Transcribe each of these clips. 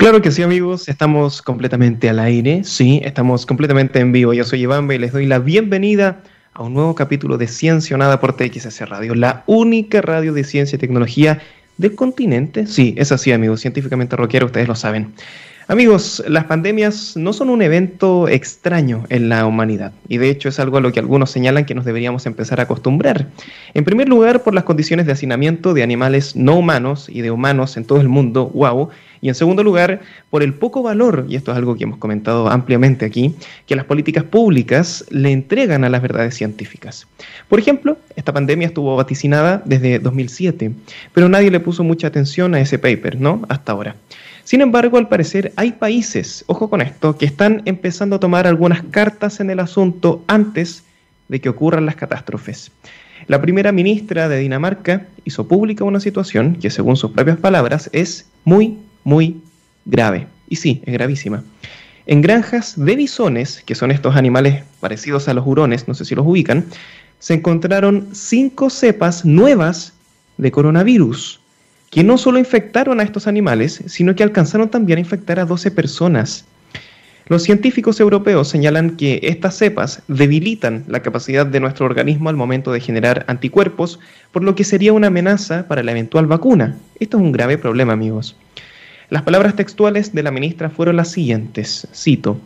Claro que sí, amigos, estamos completamente al aire, sí, estamos completamente en vivo. Yo soy Iván y les doy la bienvenida a un nuevo capítulo de Ciencia o Nada por TXS Radio, la única radio de ciencia y tecnología del continente. Sí, es así, amigos, científicamente rockero, ustedes lo saben. Amigos, las pandemias no son un evento extraño en la humanidad y de hecho es algo a lo que algunos señalan que nos deberíamos empezar a acostumbrar. En primer lugar, por las condiciones de hacinamiento de animales no humanos y de humanos en todo el mundo, wow, y en segundo lugar, por el poco valor, y esto es algo que hemos comentado ampliamente aquí, que las políticas públicas le entregan a las verdades científicas. Por ejemplo, esta pandemia estuvo vaticinada desde 2007, pero nadie le puso mucha atención a ese paper, ¿no? Hasta ahora. Sin embargo, al parecer hay países, ojo con esto, que están empezando a tomar algunas cartas en el asunto antes de que ocurran las catástrofes. La primera ministra de Dinamarca hizo pública una situación que, según sus propias palabras, es muy, muy grave. Y sí, es gravísima. En granjas de bisones, que son estos animales parecidos a los hurones, no sé si los ubican, se encontraron cinco cepas nuevas de coronavirus que no solo infectaron a estos animales, sino que alcanzaron también a infectar a 12 personas. Los científicos europeos señalan que estas cepas debilitan la capacidad de nuestro organismo al momento de generar anticuerpos, por lo que sería una amenaza para la eventual vacuna. Esto es un grave problema, amigos. Las palabras textuales de la ministra fueron las siguientes, cito,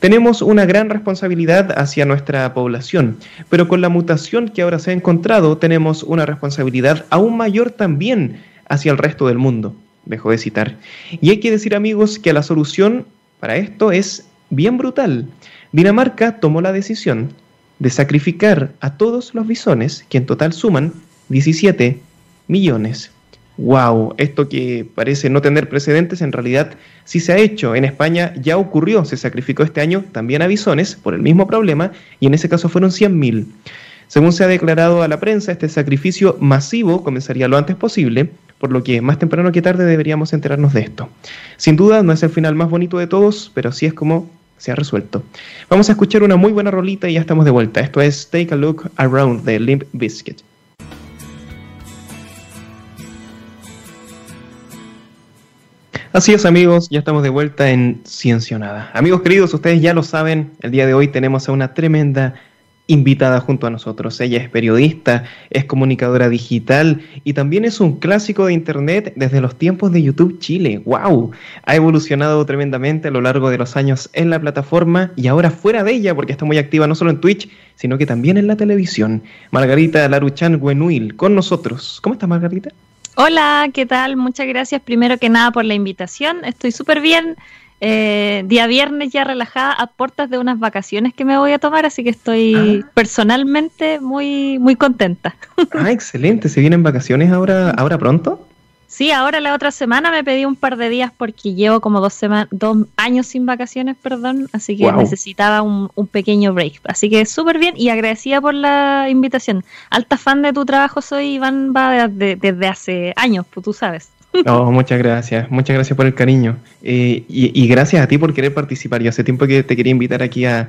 tenemos una gran responsabilidad hacia nuestra población, pero con la mutación que ahora se ha encontrado tenemos una responsabilidad aún mayor también hacia el resto del mundo. Dejo de citar. Y hay que decir amigos que la solución para esto es bien brutal. Dinamarca tomó la decisión de sacrificar a todos los bisones, que en total suman 17 millones. ¡Wow! Esto que parece no tener precedentes, en realidad sí se ha hecho. En España ya ocurrió, se sacrificó este año también a bisones por el mismo problema, y en ese caso fueron 100.000. Según se ha declarado a la prensa, este sacrificio masivo comenzaría lo antes posible, por lo que más temprano que tarde deberíamos enterarnos de esto. Sin duda no es el final más bonito de todos, pero sí es como se ha resuelto. Vamos a escuchar una muy buena rolita y ya estamos de vuelta. Esto es Take a Look Around de Limp Biscuit. Así es amigos, ya estamos de vuelta en Ciencionada. Amigos queridos, ustedes ya lo saben, el día de hoy tenemos a una tremenda invitada junto a nosotros. Ella es periodista, es comunicadora digital y también es un clásico de Internet desde los tiempos de YouTube Chile. ¡Wow! Ha evolucionado tremendamente a lo largo de los años en la plataforma y ahora fuera de ella, porque está muy activa no solo en Twitch, sino que también en la televisión. Margarita Laruchan Guenuil, con nosotros. ¿Cómo estás, Margarita? Hola, ¿qué tal? Muchas gracias primero que nada por la invitación. Estoy súper bien. Eh, día viernes ya relajada a puertas de unas vacaciones que me voy a tomar, así que estoy ah. personalmente muy, muy contenta. Ah, excelente. ¿Se vienen vacaciones ahora, ahora pronto? Sí, ahora la otra semana me pedí un par de días porque llevo como dos, semanas, dos años sin vacaciones, perdón, así que necesitaba un, pequeño break. Así que súper bien y agradecida por la invitación. Alta fan de tu trabajo soy, Iván, va desde hace años, pues tú sabes. Oh, muchas gracias, muchas gracias por el cariño. Eh, y, gracias a ti por querer participar. Yo hace tiempo que te quería invitar aquí a,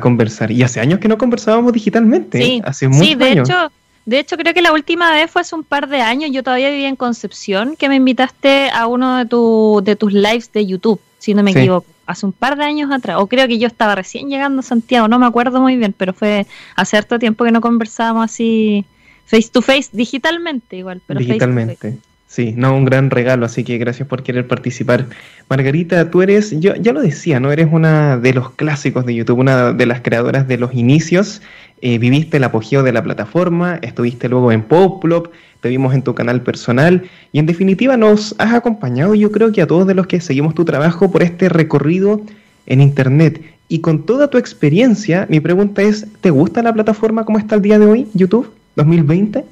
conversar. Y hace años que no conversábamos digitalmente. Sí, hace sí de hecho. De hecho, creo que la última vez fue hace un par de años. Yo todavía vivía en Concepción, que me invitaste a uno de, tu, de tus lives de YouTube, si no me equivoco. Hace un par de años atrás. O creo que yo estaba recién llegando a Santiago, no me acuerdo muy bien, pero fue hace harto tiempo que no conversábamos así face to face, digitalmente igual. Pero digitalmente. Sí, no, un gran regalo, así que gracias por querer participar. Margarita, tú eres, yo ya lo decía, ¿no? Eres una de los clásicos de YouTube, una de las creadoras de los inicios. Eh, viviste el apogeo de la plataforma, estuviste luego en Poplop, te vimos en tu canal personal y en definitiva nos has acompañado, yo creo que a todos de los que seguimos tu trabajo por este recorrido en Internet. Y con toda tu experiencia, mi pregunta es, ¿te gusta la plataforma como está el día de hoy, YouTube 2020?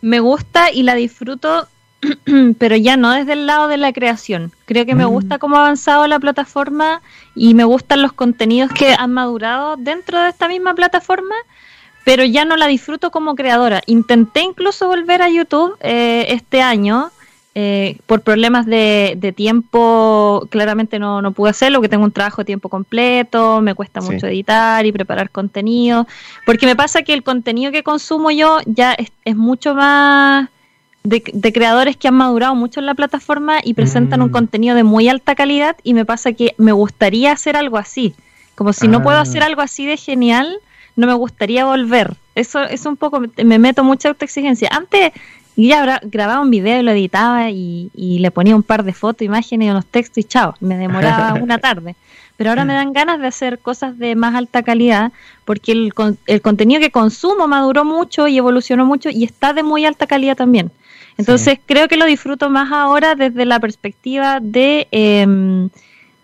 Me gusta y la disfruto pero ya no desde el lado de la creación. Creo que me mm. gusta cómo ha avanzado la plataforma y me gustan los contenidos que han madurado dentro de esta misma plataforma, pero ya no la disfruto como creadora. Intenté incluso volver a YouTube eh, este año. Eh, por problemas de, tiempo, claramente no, no, pude hacerlo, porque tengo un trabajo de tiempo completo, me cuesta mucho editar y preparar contenido, porque me pasa que el contenido que consumo yo ya es mucho más de, creadores que han madurado mucho en la plataforma y presentan un mm. contenido de muy alta calidad y me pasa que me gustaría hacer algo así. Como si no puedo ah. hacer algo así de genial, no me gustaría volver. Eso es un poco, me meto mucha autoexigencia. Antes ya grababa un video y lo editaba y, y, le ponía un par de fotos, imágenes y unos textos y chao, me demoraba una tarde. Pero ahora me dan ganas de hacer cosas de más alta calidad porque el, el contenido que consumo maduró mucho y evolucionó mucho y está de muy alta calidad también. Entonces creo que lo disfruto más ahora desde la perspectiva de, em,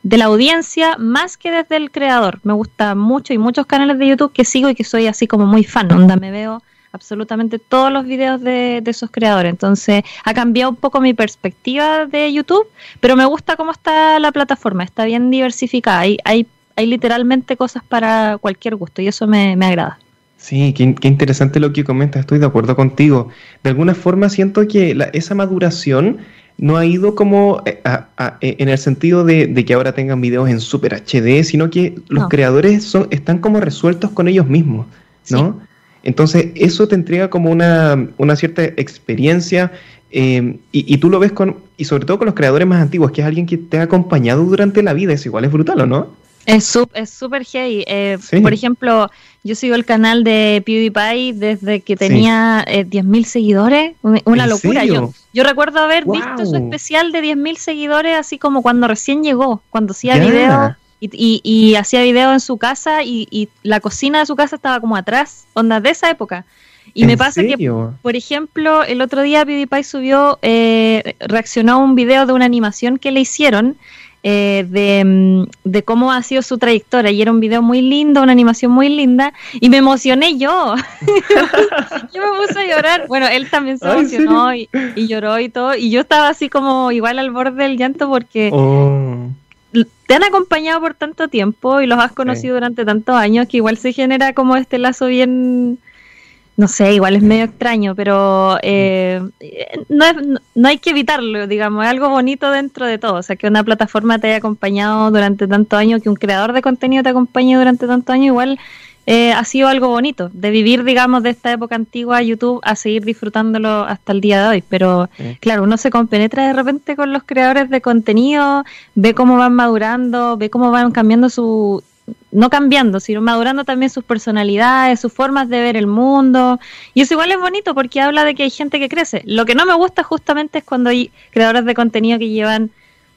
de la audiencia más que desde el creador. Me gusta mucho y muchos canales de YouTube que sigo y que soy así como muy fan, onda me veo absolutamente todos los videos de, esos creadores. Entonces ha cambiado un poco mi perspectiva de YouTube, pero me gusta cómo está la plataforma, está bien diversificada. Hay, hay, hay literalmente cosas para cualquier gusto y eso me, agrada. Sí, qué, interesante lo que comentas, estoy de acuerdo contigo. De alguna forma siento que esa maduración no ha ido como eh, eh, en el sentido de, que ahora tengan videos en Super HD, sino que los creadores son, están como resueltos con ellos mismos, ¿no? Entonces, eso te entrega como una, cierta experiencia eh, y, tú lo ves con, y sobre todo con los creadores más antiguos, que es alguien que te ha acompañado durante la vida, es igual, es brutal, ¿o no? Es súper es heavy. Eh, por ejemplo, yo sigo el canal de PewDiePie desde que tenía eh, 10.000 seguidores. Una locura. Yo, yo recuerdo haber visto su especial de 10.000 seguidores, así como cuando recién llegó, cuando hacía videos y, hacía videos en su casa y, la cocina de su casa estaba como atrás, onda de esa época. Y me pasa que, por ejemplo, el otro día PewDiePie subió, eh, reaccionó a un video de una animación que le hicieron eh, de, de, cómo ha sido su trayectoria. Y era un video muy lindo, una animación muy linda. Y me emocioné yo. yo me puse a llorar. Bueno, él también se emocionó y, lloró y todo. Y yo estaba así como igual al borde del llanto porque... Oh te han acompañado por tanto tiempo y los has conocido durante tantos años que igual se genera como este lazo bien, no sé, igual es medio extraño, pero eh, no, no hay que evitarlo, digamos, es algo bonito dentro de todo, o sea, que una plataforma te haya acompañado durante tantos años, que un creador de contenido te acompañe durante tantos años, igual eh, ha sido algo bonito, de vivir, digamos, de esta época antigua YouTube a seguir disfrutándolo hasta el día de hoy. Pero claro, uno se compenetra de repente con los creadores de contenido, ve cómo van madurando, ve cómo van cambiando su, no cambiando, sino madurando también sus personalidades, sus formas de ver el mundo. Y eso igual es bonito porque habla de que hay gente que crece. Lo que no me gusta justamente es cuando hay creadores de contenido que llevan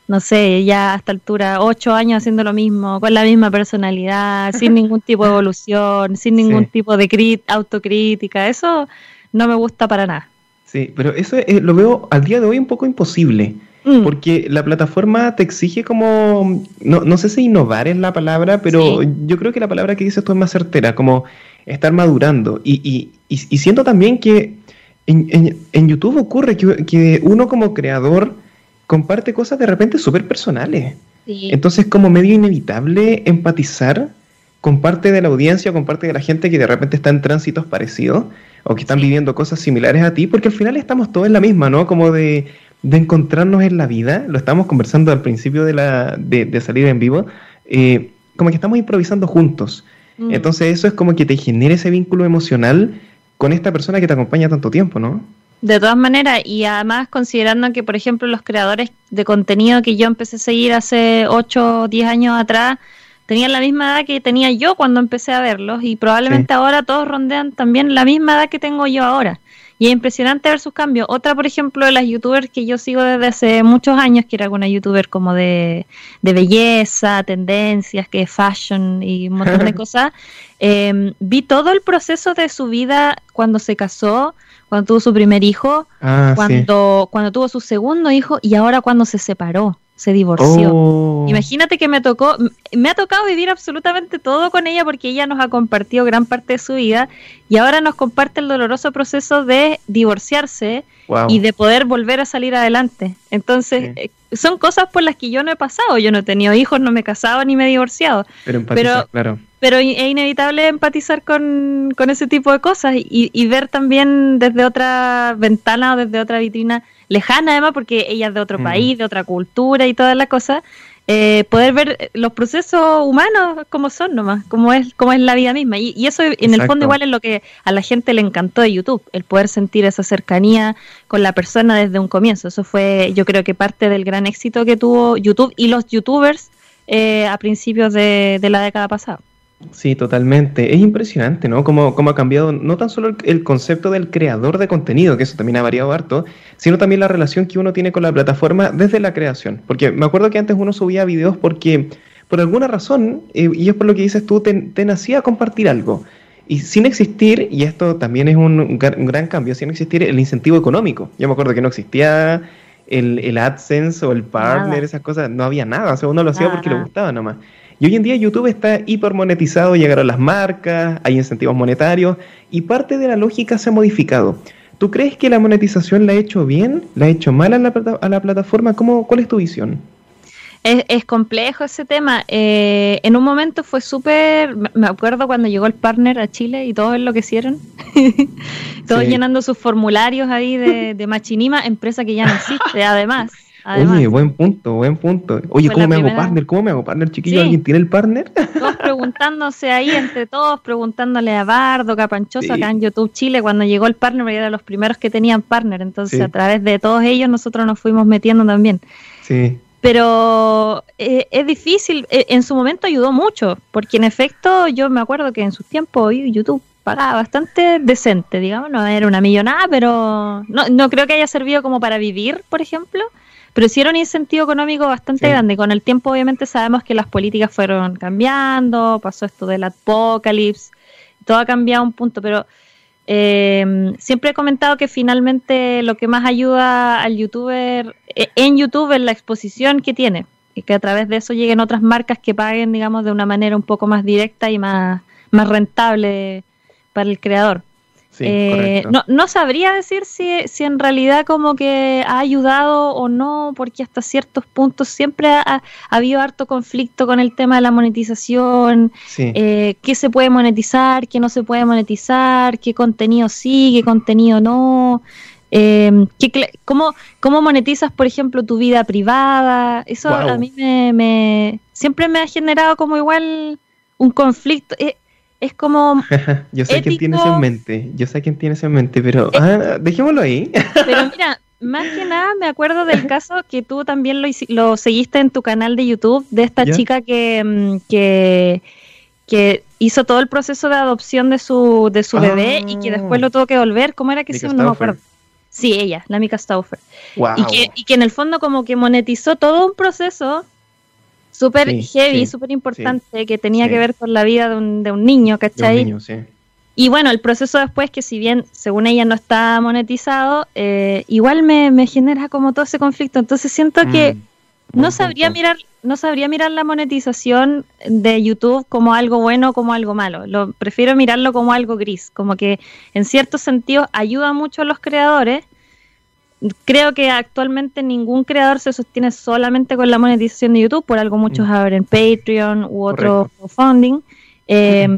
no sé, ya a esta altura, ocho años haciendo lo mismo, con la misma personalidad, sin ningún tipo de evolución, sin ningún tipo de autocrítica, eso no me gusta para nada. Sí, pero eso lo veo al día de hoy un poco imposible, mm. porque la plataforma te exige como, no, no, sé si innovar es la palabra, pero yo creo que la palabra que dices tú es más certera, como estar madurando. Y, y, y, siento también que en, en, YouTube ocurre que, que uno como creador comparte cosas de repente súper personales. Entonces, como medio inevitable empatizar con parte de la audiencia, con parte de la gente que de repente está en tránsitos parecidos o que están viviendo cosas similares a ti, porque al final estamos todos en la misma, ¿no? Como de, encontrarnos en la vida, lo estamos conversando al principio de, la, de, salir en vivo, eh, como que estamos improvisando juntos. Mm. Entonces eso es como que te genera ese vínculo emocional con esta persona que te acompaña tanto tiempo, ¿no? De todas maneras, y además considerando que, por ejemplo, los creadores de contenido que yo empecé a seguir hace 8 o 10 años atrás, tenían la misma edad que tenía yo cuando empecé a verlos y probablemente ahora todos rondean también la misma edad que tengo yo ahora. Y es impresionante ver sus cambios. Otra, por ejemplo, de las youtubers que yo sigo desde hace muchos años, que era alguna youtuber como de, de belleza, tendencias, que fashion y un montón de cosas, eh, vi todo el proceso de su vida cuando se casó, cuando tuvo su primer hijo, ah, cuando, cuando tuvo su segundo hijo y ahora cuando se separó, se divorció. Oh. Imagínate que me tocó, me ha tocado vivir absolutamente todo con ella porque ella nos ha compartido gran parte de su vida y ahora nos comparte el doloroso proceso de divorciarse y de poder volver a salir adelante. Entonces, eh, son cosas por las que yo no he pasado. Yo no he tenido hijos, no me he casado ni me he divorciado. Pero, claro pero es inevitable empatizar con, ese tipo de cosas y, ver también desde otra ventana o desde otra vitrina lejana, además, porque ella es de otro mm. país, de otra cultura y todas las cosas, eh, poder ver los procesos humanos como son nomás, como es, como es la vida misma. Y, eso en el fondo igual es lo que a la gente le encantó de YouTube, el poder sentir esa cercanía con la persona desde un comienzo. Eso fue yo creo que parte del gran éxito que tuvo YouTube y los youtubers eh, a principios de la década pasada. Sí, totalmente. Es impresionante, ¿no? Cómo, cómo ha cambiado no tan solo el, concepto del creador de contenido, que eso también ha variado harto, sino también la relación que uno tiene con la plataforma desde la creación. Porque me acuerdo que antes uno subía videos porque, por alguna razón, eh, y es por lo que dices tú, te, te nacía compartir algo. Y sin existir, y esto también es un, gran cambio, sin existir el incentivo económico. Yo me acuerdo que no existía el, el AdSense o el partner, esas cosas, no había nada. O sea, uno lo hacía porque le gustaba nomás. Y hoy en día YouTube está hipermonetizado, llegaron las marcas, hay incentivos monetarios y parte de la lógica se ha modificado. ¿Tú crees que la monetización la ha hecho bien? ¿La ha hecho mal a la, a la plataforma? ¿Cómo, ¿Cuál es tu visión? Es, complejo ese tema. Eh, en un momento fue súper. Me acuerdo cuando llegó el partner a Chile y todos enloquecieron. todos llenando sus formularios ahí de, de Machinima, empresa que ya no existe, además. Oye, buen punto, buen punto. Oye, ¿cómo me hago partner? ¿Cómo me hago partner, chiquillo? ¿Alguien tiene el partner? Todos preguntándose ahí entre todos, preguntándole a Bardo, Capanchoso, acá en YouTube Chile, cuando llegó el partner, porque eran los primeros que tenían partner. Entonces, a través de todos ellos, nosotros nos fuimos metiendo también. Sí. Pero eh, es difícil, eh, en su momento ayudó mucho, porque en efecto yo me acuerdo que en sus tiempos YouTube pagaba bastante decente, digamos, no era una millonada, pero no, no creo que haya servido como para vivir, por ejemplo, pero hicieron un incentivo económico bastante grande. Con el tiempo, obviamente, sabemos que las políticas fueron cambiando, pasó esto del apocalipsis, todo ha cambiado un punto, pero eh, siempre he comentado que finalmente lo que más ayuda al youtuber, eh, en YouTube, es la exposición que tiene, y que a través de eso lleguen otras marcas que paguen, digamos, de una manera un poco más directa y más, más rentable para el creador. Eh, no, no, sabría decir si, si, en realidad como que ha ayudado o no, porque hasta ciertos puntos siempre ha, habido harto conflicto con el tema de la monetización, eh, qué se puede monetizar, qué no se puede monetizar, qué contenido sí, qué contenido no. Eh, ¿qué, cómo, ¿Cómo monetizas, por ejemplo, tu vida privada? Eso a mí me, me, siempre me ha generado como igual un conflicto. Es como. yo sé quién tienes en mente, yo sé quién tienes en mente, pero ah, dejémoslo ahí. pero mira, más que nada me acuerdo del caso que tú también lo, lo seguiste en tu canal de YouTube, de esta chica que, mm, que, que, hizo todo el proceso de adopción de su, de su bebé y que después lo tuvo que volver. ¿Cómo era que se? No me acuerdo. Sí, ella, la Mika Stauffer. Y, que, y que en el fondo como que monetizó todo un proceso súper heavy, súper importante, que tenía que ver con la vida de un, de un niño, ¿cachai? y bueno, el proceso después, que si bien según ella no está monetizado, eh, igual me, me, genera como todo ese conflicto. Entonces siento que mm, no sabría mirar, no sabría mirar la monetización de YouTube como algo bueno o como algo malo. Lo, prefiero mirarlo como algo gris, como que en ciertos sentidos ayuda mucho a los creadores, creo que actualmente ningún creador se sostiene solamente con la monetización de YouTube, por algo muchos mm. abren Patreon u otro funding. Eh,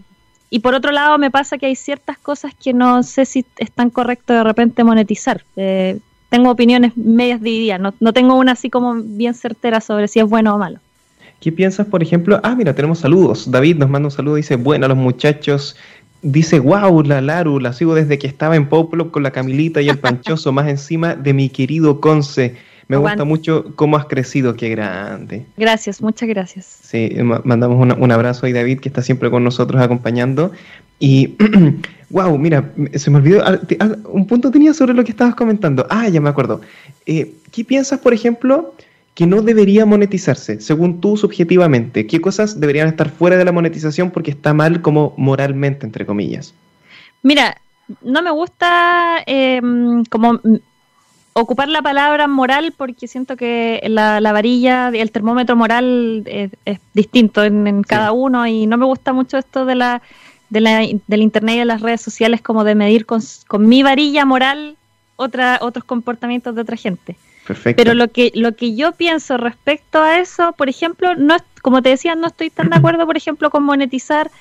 y por otro lado, me pasa que hay ciertas cosas que no sé si están correcto de repente monetizar. Eh, tengo opiniones medias divididas, no, no tengo una así como bien certera sobre si es bueno o malo. ¿Qué piensas, por ejemplo? Ah, mira, tenemos saludos. David nos manda un saludo, dice, bueno, los muchachos Dice, wow, la Laru, la sigo desde que estaba en Poplo con la Camilita y el Panchoso, más encima de mi querido Conce. Me gusta mucho cómo has crecido, qué grande. Gracias, muchas gracias. Sí, mandamos un abrazo a David, que está siempre con nosotros acompañando. Y, wow, mira, se me olvidó, un punto tenía sobre lo que estabas comentando. Ah, ya me acuerdo. Eh, ¿Qué piensas, por ejemplo, que no debería monetizarse, según tú subjetivamente? ¿Qué cosas deberían estar fuera de la monetización porque está mal como moralmente, entre comillas? Mira, no me gusta em, como ocupar la palabra moral porque siento que la, varilla, el termómetro moral es, distinto en, cada uno y no me gusta mucho esto de la, de la, del internet y de las redes sociales como de medir con, con mi varilla moral otra, otros comportamientos de otra gente. Pero lo que, lo que yo pienso respecto a eso, por ejemplo, no como te decía, no estoy tan de acuerdo, por ejemplo, con monetizar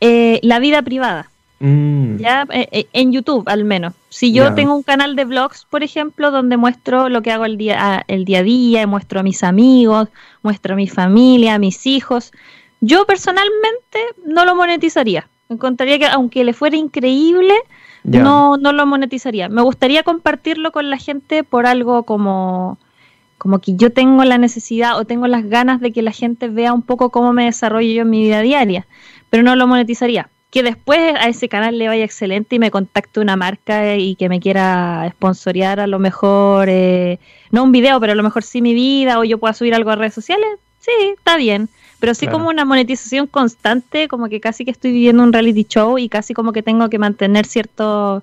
eh, la vida privada. Mm. Ya, eh, eh, en YouTube al menos. Si yo tengo un canal de vlogs, por ejemplo, donde muestro lo que hago el día, el día a día, muestro a mis amigos, muestro a mi familia, a mis hijos, yo personalmente no lo monetizaría. Encontraría que aunque le fuera increíble, no, no lo monetizaría. Me gustaría compartirlo con la gente por algo como, como que yo tengo la necesidad o tengo las ganas de que la gente vea un poco cómo me desarrollo yo en mi vida diaria, pero no lo monetizaría. Que después a ese canal le vaya excelente y me contacte una marca y que me quiera sponsorear a lo mejor, eh, no un video, pero a lo mejor sí mi vida o yo pueda subir algo a redes sociales, sí, está bien. Pero sí como una monetización constante, como que casi que estoy viviendo un reality show y casi como que tengo que mantener ciertos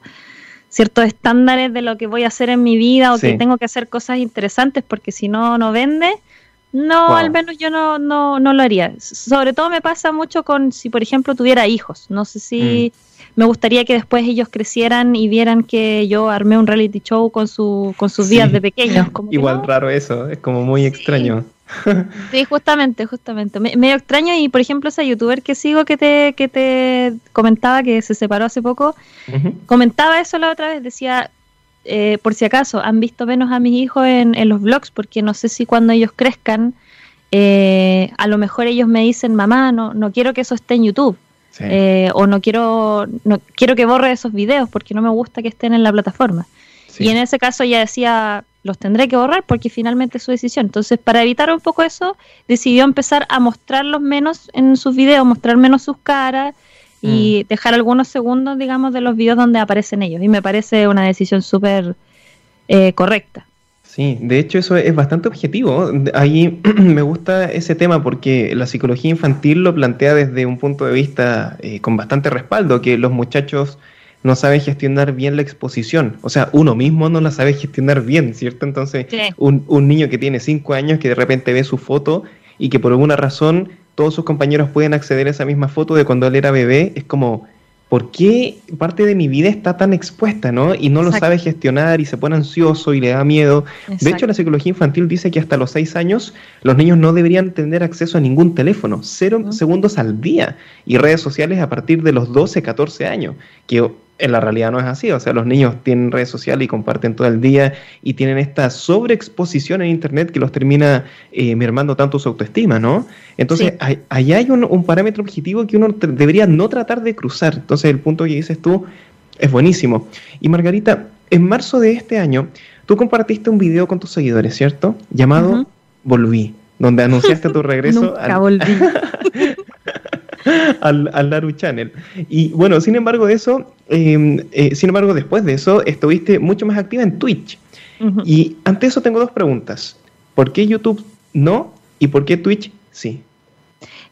ciertos estándares de lo que voy a hacer en mi vida o que tengo que hacer cosas interesantes porque si no, no vende. No, al menos yo no, no, no lo haría. Sobre todo me pasa mucho con si, por ejemplo, tuviera hijos. No sé si mm. me gustaría que después ellos crecieran y vieran que yo armé un reality show con, su, con sus días de pequeños. Igual raro eso, es como muy extraño. Sí, justamente, justamente. Me, medio extraño y, por ejemplo, esa youtuber que sigo que te, que te comentaba que se separó hace poco, comentaba eso la otra vez, decía, eh, por si acaso, han visto menos a mis hijos en, en, los vlogs porque no sé si cuando ellos crezcan, eh, a lo mejor ellos me dicen, mamá, no, no quiero que eso esté en YouTube. Eh, o no quiero, no quiero que borre esos videos porque no me gusta que estén en la plataforma. Y en ese caso ella decía, los tendré que borrar porque finalmente es su decisión. Entonces, para evitar un poco eso, decidió empezar a mostrarlos menos en sus videos, mostrar menos sus caras y mm. dejar algunos segundos, digamos, de los videos donde aparecen ellos. Y me parece una decisión súper eh, correcta. Sí, de hecho eso es bastante objetivo. Ahí me gusta ese tema porque la psicología infantil lo plantea desde un punto de vista eh, con bastante respaldo, que los muchachos no sabe gestionar bien la exposición. O sea, uno mismo no la sabe gestionar bien, ¿cierto? Entonces, un, un, niño que tiene cinco años que de repente ve su foto y que por alguna razón todos sus compañeros pueden acceder a esa misma foto de cuando él era bebé, es como, ¿por qué parte de mi vida está tan expuesta, no? Y no lo sabe gestionar y se pone ansioso y le da miedo. De hecho, la psicología infantil dice que hasta los seis años los niños no deberían tener acceso a ningún teléfono, cero segundos al día, y redes sociales a partir de los 12, 14 años, que en la realidad no es así. O sea, los niños tienen redes sociales y comparten todo el día y tienen esta sobreexposición en Internet que los termina eh, mermando tanto su autoestima, ¿no? Entonces, ahí hay un, parámetro objetivo que uno debería no tratar de cruzar. Entonces, el punto que dices tú es buenísimo. Y Margarita, en marzo de este año, tú compartiste un video con tus seguidores, ¿cierto? Llamado Volví, donde anunciaste tu regreso. Nunca volví. al, al Naru Channel. Y bueno, sin embargo de eso, em, eh, sin embargo después de eso, estuviste mucho más activa en Twitch. Y ante eso tengo dos preguntas. ¿Por qué YouTube no y por qué Twitch sí?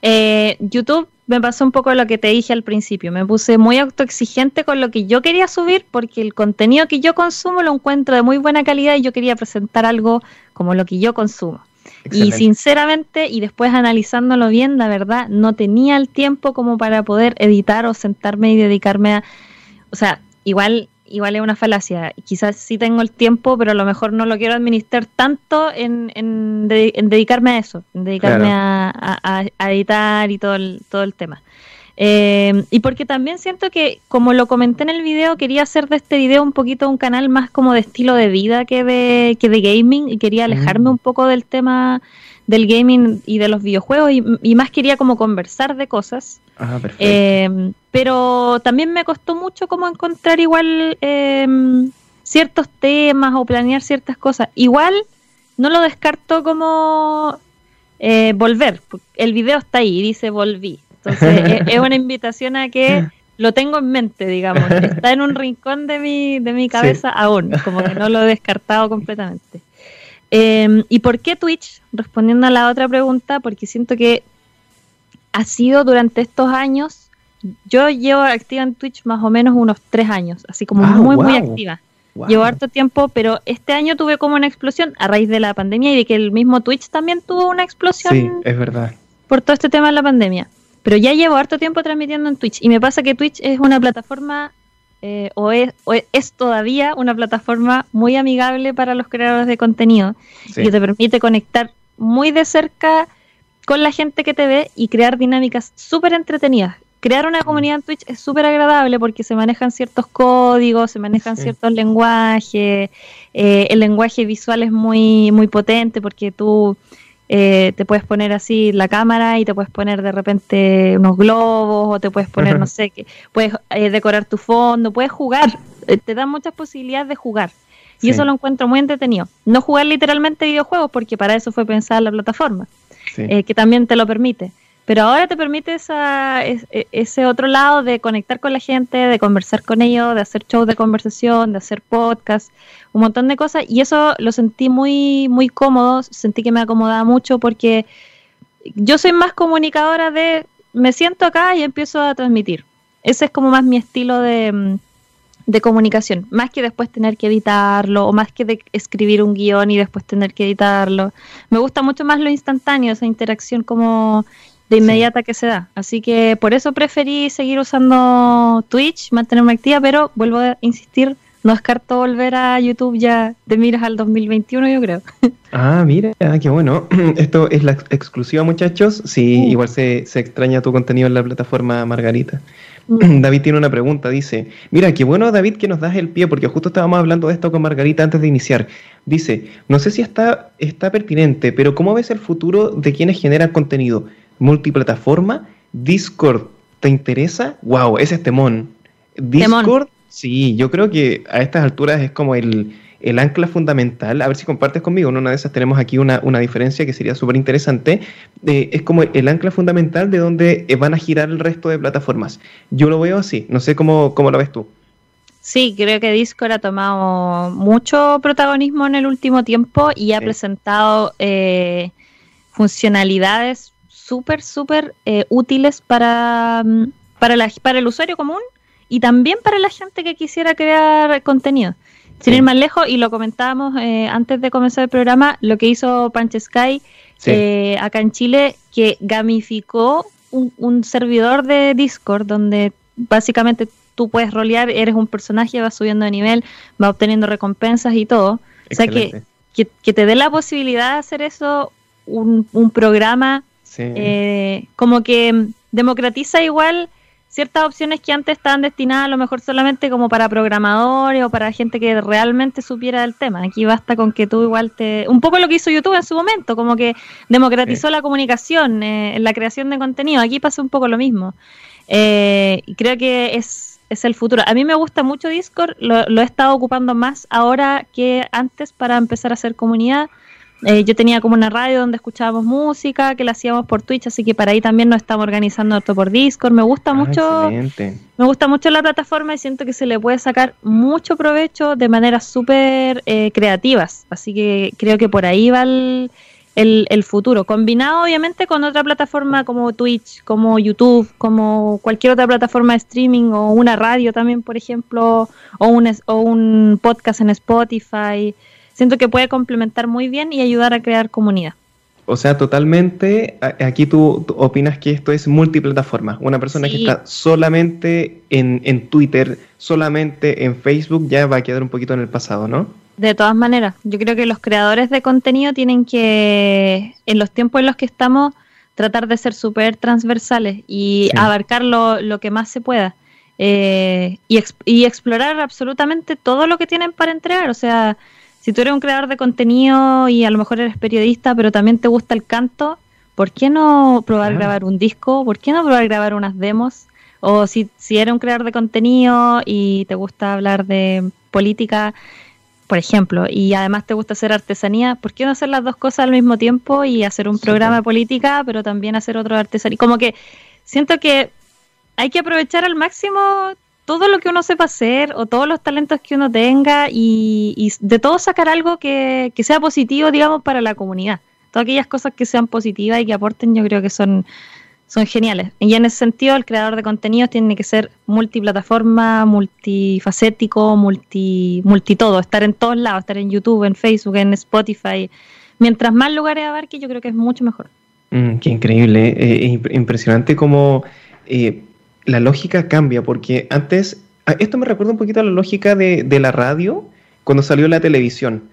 Eh, YouTube me pasó un poco lo que te dije al principio. Me puse muy autoexigente con lo que yo quería subir porque el contenido que yo consumo lo encuentro de muy buena calidad y yo quería presentar algo como lo que yo consumo. Y sinceramente, y después analizándolo bien, la verdad, no tenía el tiempo como para poder editar o sentarme y dedicarme a... O sea, igual igual es una falacia. Quizás sí tengo el tiempo, pero a lo mejor no lo quiero administrar tanto en, en, dedicarme a eso, en dedicarme a, a, editar y todo el, todo el tema. Eh, y porque también siento que, como lo comenté en el video, quería hacer de este video un poquito un canal más como de estilo de vida que de, que de gaming y quería alejarme mm. un poco del tema del gaming y de los videojuegos y, más quería como conversar de cosas. Ah, eh, pero también me costó mucho como encontrar igual em, ciertos temas o planear ciertas cosas. Igual no lo descarto como eh, volver. El video está ahí, dice volví. Entonces es, una invitación a que lo tengo en mente, digamos. Está en un rincón de mi, de mi cabeza aún, como que no lo he descartado completamente. Em, ¿Y por qué Twitch? Respondiendo a la otra pregunta, porque siento que ha sido durante estos años, yo llevo activa en Twitch más o menos unos tres años, así como ah, muy, muy activa. Llevo harto tiempo, pero este año tuve como una explosión a raíz de la pandemia y de que el mismo Twitch también tuvo una explosión. Sí, es verdad. Por todo este tema de la pandemia. Pero ya llevo harto tiempo transmitiendo en Twitch y me pasa que Twitch es una plataforma eh, o, es, es, todavía una plataforma muy amigable para los creadores de contenido. Y que te permite conectar muy de cerca con la gente que te ve y crear dinámicas súper entretenidas. crear una comunidad en Twitch es súper agradable porque se manejan ciertos códigos, se manejan ciertos lenguajes, eh, el lenguaje visual es muy, muy potente porque tú eh, te puedes poner así la cámara y te puedes poner de repente unos globos o te puedes poner, no sé, qué, puedes eh, decorar tu fondo, puedes jugar, te dan muchas posibilidades de jugar. Y eso lo encuentro muy entretenido. No jugar literalmente videojuegos porque para eso fue pensada la plataforma, que también te lo permite pero ahora te permite esa, e, ese otro lado de conectar con la gente, de conversar con ellos, de hacer shows de conversación, de hacer podcasts, un montón de cosas. Y eso lo sentí muy, muy cómodo, sentí que me acomodaba mucho porque yo soy más comunicadora de me siento acá y empiezo a transmitir. Ese es como más mi estilo de, mm, de comunicación, más que después tener que editarlo o más que de escribir un guion y después tener que editarlo. Me gusta mucho más lo instantáneo, esa interacción como de inmediata que se da. Así que por eso preferí seguir usando Twitch, mantenerme activa, pero vuelvo a insistir, no descarto volver a YouTube ya de miras al 2021, yo creo. Ah, mira, qué bueno. Esto es la exclusiva, muchachos. Sí, igual se, se, extraña tu contenido en la plataforma Margarita. David tiene una pregunta, dice, mira, qué bueno David que nos das el pie, porque justo estábamos hablando de esto con Margarita antes de iniciar. Dice, no sé si está, está pertinente, pero ¿cómo ves el futuro de quienes generan contenido? Multiplataforma. Discord, ¿te interesa? Wow, ese es temón. Discord, sí, yo creo que a estas alturas es como el, ancla fundamental. A ver si compartes conmigo. En una de esas tenemos aquí una, diferencia que sería súper interesante. Eh, es como el ancla fundamental de donde eh, van a girar el resto de plataformas. Yo lo veo así. No sé cómo, cómo lo ves tú. Sí, creo que Discord ha tomado mucho protagonismo en el último tiempo y ha presentado eh, funcionalidades súper, súper eh, útiles para, mm, para, la, para el usuario común y también para la gente que quisiera crear contenido. Sin ir más lejos, y lo comentábamos eh, antes de comenzar el programa, lo que hizo Punch Sky eh, acá en Chile, que gamificó un, un, servidor de Discord donde básicamente tú puedes rolear, eres un personaje, vas subiendo de nivel, vas obteniendo recompensas y todo. O sea que, que, te dé la posibilidad de hacer eso, un, un programa eh, como que democratiza igual ciertas opciones que antes estaban destinadas a lo mejor solamente como para programadores o para gente que realmente supiera del tema. Aquí basta con que tú igual te... Un poco lo que hizo YouTube en su momento, como que democratizó la comunicación, eh, la creación de contenido. Aquí pasa un poco lo mismo. Eh, y creo que es, es, el futuro. A mí me gusta mucho Discord, lo, lo he estado ocupando más ahora que antes para empezar a hacer comunidad. Eh, yo tenía como una radio donde escuchábamos música, que la hacíamos por Twitch, así que para ahí también nos estamos organizando esto por Discord. Me gusta ah, mucho, me gusta mucho la plataforma y siento que se le puede sacar mucho provecho de maneras súper eh, creativas. Así que creo que por ahí va el, el, futuro, combinado obviamente con otra plataforma como Twitch, como YouTube, como cualquier otra plataforma de streaming o una radio también, por ejemplo, o un, o un podcast en Spotify siento que puede complementar muy bien y ayudar a crear comunidad. O sea, totalmente, aquí tú, opinas que esto es multiplataforma. Una persona que está solamente en, en, Twitter, solamente en Facebook, ya va a quedar un poquito en el pasado, ¿no? De todas maneras, yo creo que los creadores de contenido tienen que, en los tiempos en los que estamos, tratar de ser súper transversales y abarcar lo, lo, que más se pueda. Eh, y, y explorar absolutamente todo lo que tienen para entregar. O sea, si tú eres un creador de contenido y a lo mejor eres periodista, pero también te gusta el canto, ¿por qué no probar grabar un disco? ¿Por qué no probar grabar unas demos? O si, si eres un creador de contenido y te gusta hablar de política, por ejemplo, y además te gusta hacer artesanía, ¿por qué no hacer las dos cosas al mismo tiempo y hacer un programa de política, pero también hacer otro de artesanía? Como que siento que hay que aprovechar al máximo todo lo que uno sepa hacer o todos los talentos que uno tenga y, de todo sacar algo que, sea positivo, digamos, para la comunidad. Todas aquellas cosas que sean positivas y que aporten, yo creo que son, son geniales. Y en ese sentido, el creador de contenidos tiene que ser multiplataforma, multifacético, multi, multi todo, estar en todos lados, estar en YouTube, en Facebook, en Spotify. Mientras más lugares abarque, yo creo que es mucho mejor. Mm, qué increíble, eh, impresionante como eh, la lógica cambia, porque antes, esto me recuerda un poquito a la lógica de, la radio cuando salió la televisión.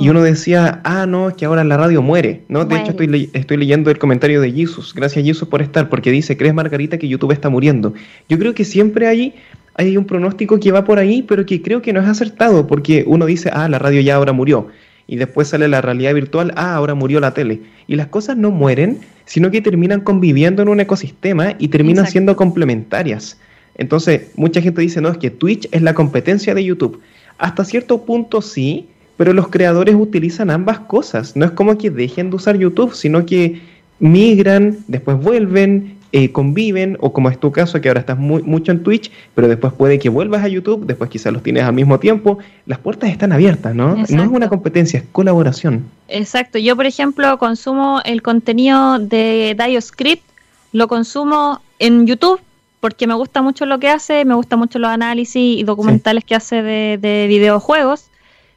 y uno decía, ah, no, es que ahora la radio muere, ¿no? De hecho, estoy, estoy leyendo el comentario de Jesus. Gracias, Jesus, por estar, porque dice, ¿crees, Margarita, que YouTube está muriendo? Yo creo que siempre hay, hay un pronóstico que va por ahí, pero que creo que no es acertado, porque uno dice, ah, la radio ya ahora murió. Y después sale la realidad virtual, ah, ahora murió la tele. Y las cosas no mueren, sino que terminan conviviendo en un ecosistema y terminan siendo complementarias. Entonces, mucha gente dice, no, es que Twitch es la competencia de YouTube. Hasta cierto punto sí, pero los creadores utilizan ambas cosas. No es como que dejen de usar YouTube, sino que migran, después vuelven, eh, conviven, o como es tu caso, que ahora estás muy, mucho en Twitch, pero después puede que vuelvas a YouTube, después quizás los tienes al mismo tiempo. Las puertas están abiertas, ¿no? No es una competencia, es colaboración. Exacto. Yo, por ejemplo, consumo el contenido de DioScript, lo consumo en YouTube porque me gusta mucho lo que hace, me gusta mucho los análisis y documentales que hace de, de videojuegos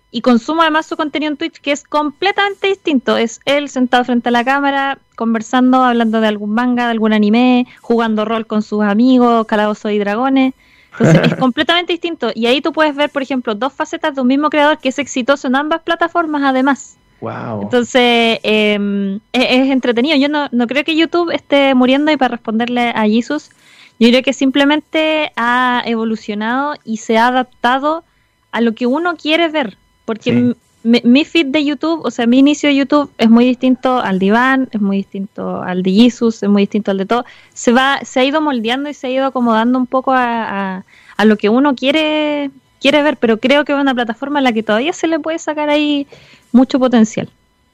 y consumo además su contenido en Twitch que es completamente distinto. Es él sentado frente a la cámara, conversando, hablando de algún manga, de algún anime, jugando rol con sus amigos, calabozos y dragones. Entonces es completamente distinto. Y ahí tú puedes ver, por ejemplo, dos facetas de un mismo creador que es exitoso en ambas plataformas además. Wow. Entonces em, es, entretenido. Yo no, no creo que YouTube esté muriendo y para responderle a Jesus, yo creo que simplemente ha evolucionado y se ha adaptado a lo que uno quiere ver. Porque mi, feed de YouTube, o sea, mi inicio de YouTube es muy distinto al de Iván, es muy distinto al de Jesus, es muy distinto al de todo. Se va, se ha ido moldeando y se ha ido acomodando un poco a, a, lo que uno quiere, quiere ver, pero creo que es una plataforma en la que todavía se le puede sacar ahí mucho potencial.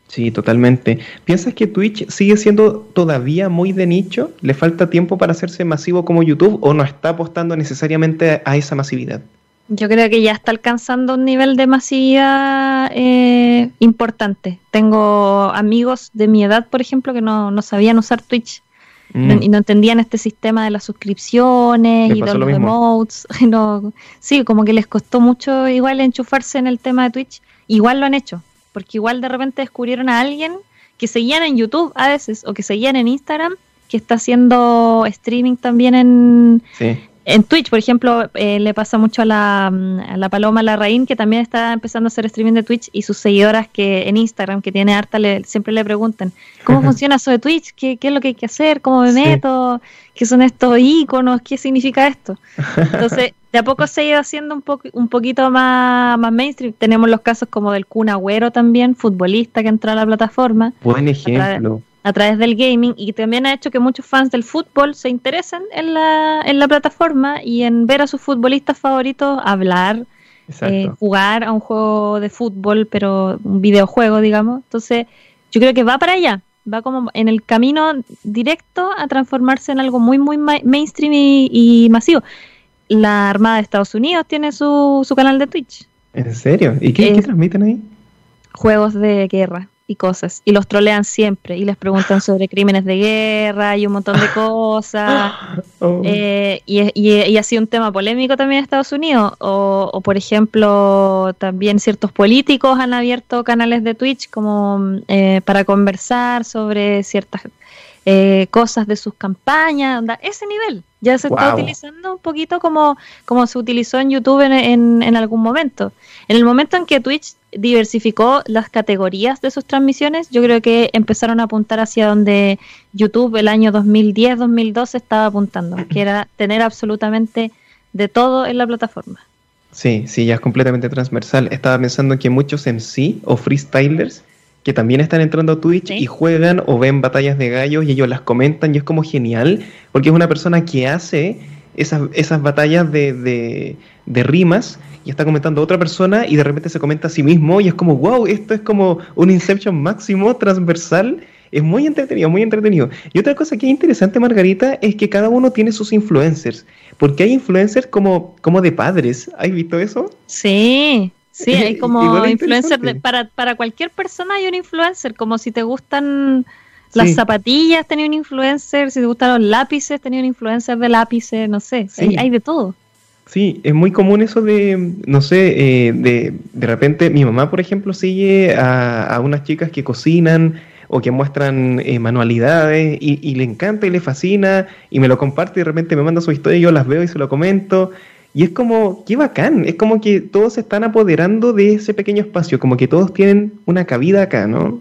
Sí, totalmente. ¿Piensas que Twitch sigue siendo todavía muy de nicho? ¿Le falta tiempo para hacerse masivo como YouTube o no está apostando necesariamente a esa masividad? Yo creo que ya está alcanzando un nivel de masividad eh, importante. Tengo amigos de mi edad, por ejemplo, que no, no sabían usar Twitch mm. y no entendían este sistema de las suscripciones y de los emotes. sí, como que les costó mucho igual enchufarse en el tema de Twitch. Igual lo han hecho, porque igual de repente descubrieron a alguien que seguían en YouTube a veces o que seguían en Instagram que está haciendo streaming también en, sí en Twitch, por ejemplo, eh, le pasa mucho a la, mm, a la Paloma Larraín, que también está empezando a hacer streaming de Twitch, y sus seguidoras que en Instagram, que tiene harta, le, siempre le preguntan, ¿cómo funciona eso de Twitch? ¿Qué, ¿Qué, es lo que hay que hacer? ¿Cómo me meto? ¿Qué son estos iconos? ¿Qué significa esto? Entonces, de a poco se ha ido haciendo un, poco un poquito más, más mainstream. Tenemos los casos como del Kun Agüero también, futbolista que entró a la plataforma. Buen ejemplo a través del gaming y también ha hecho que muchos fans del fútbol se interesen en la, en la plataforma y en ver a sus futbolistas favoritos hablar, eh, jugar a un juego de fútbol, pero un videojuego, digamos. Entonces, yo creo que va para allá, va como en el camino directo a transformarse en algo muy, muy mainstream y, masivo. La Armada de Estados Unidos tiene su, su canal de Twitch. ¿En serio? ¿Y qué, ¿qué transmiten ahí? Juegos de guerra y cosas. Y los trolean siempre y les preguntan sobre crímenes de guerra y un montón de cosas. Oh. Eh, y, y, ha sido un tema polémico también en Estados Unidos. O, por ejemplo, también ciertos políticos han abierto canales de Twitch como eh, para conversar sobre ciertas eh, cosas de sus campañas, ese nivel. Ya se está utilizando un poquito como, como se utilizó en YouTube en, en, algún momento. En el momento en que Twitch diversificó las categorías de sus transmisiones, yo creo que empezaron a apuntar hacia donde YouTube el año 2010-2012 estaba apuntando, que era tener absolutamente de todo en la plataforma. Sí, sí, ya es completamente transversal. Estaba pensando que muchos MC o freestylers que también están entrando a Twitch y juegan o ven batallas de gallos y ellos las comentan y es como genial porque es una persona que hace esas, esas batallas de, de, rimas y está comentando a otra persona y de repente se comenta a sí mismo y es como, wow, esto es como un Inception máximo transversal. Es muy entretenido, muy entretenido. Y otra cosa que es interesante, Margarita, es que cada uno tiene sus influencers. Porque hay influencers como, como de padres. ¿Has visto eso? Sí, Sí, hay como influencer para, para cualquier persona hay un influencer, como si te gustan las zapatillas tenía un influencer, si te gustan los lápices tenía un influencer de lápices, no sé, hay, de todo. Sí, es muy común eso de, no sé, eh, de, de repente mi mamá, por ejemplo, sigue a, a unas chicas que cocinan o que muestran eh, manualidades y, y, le encanta y le fascina y me lo comparte y de repente me manda su historia y yo las veo y se lo comento Y es como, qué bacán, es como que todos se están apoderando de ese pequeño espacio, como que todos tienen una cabida acá, ¿no?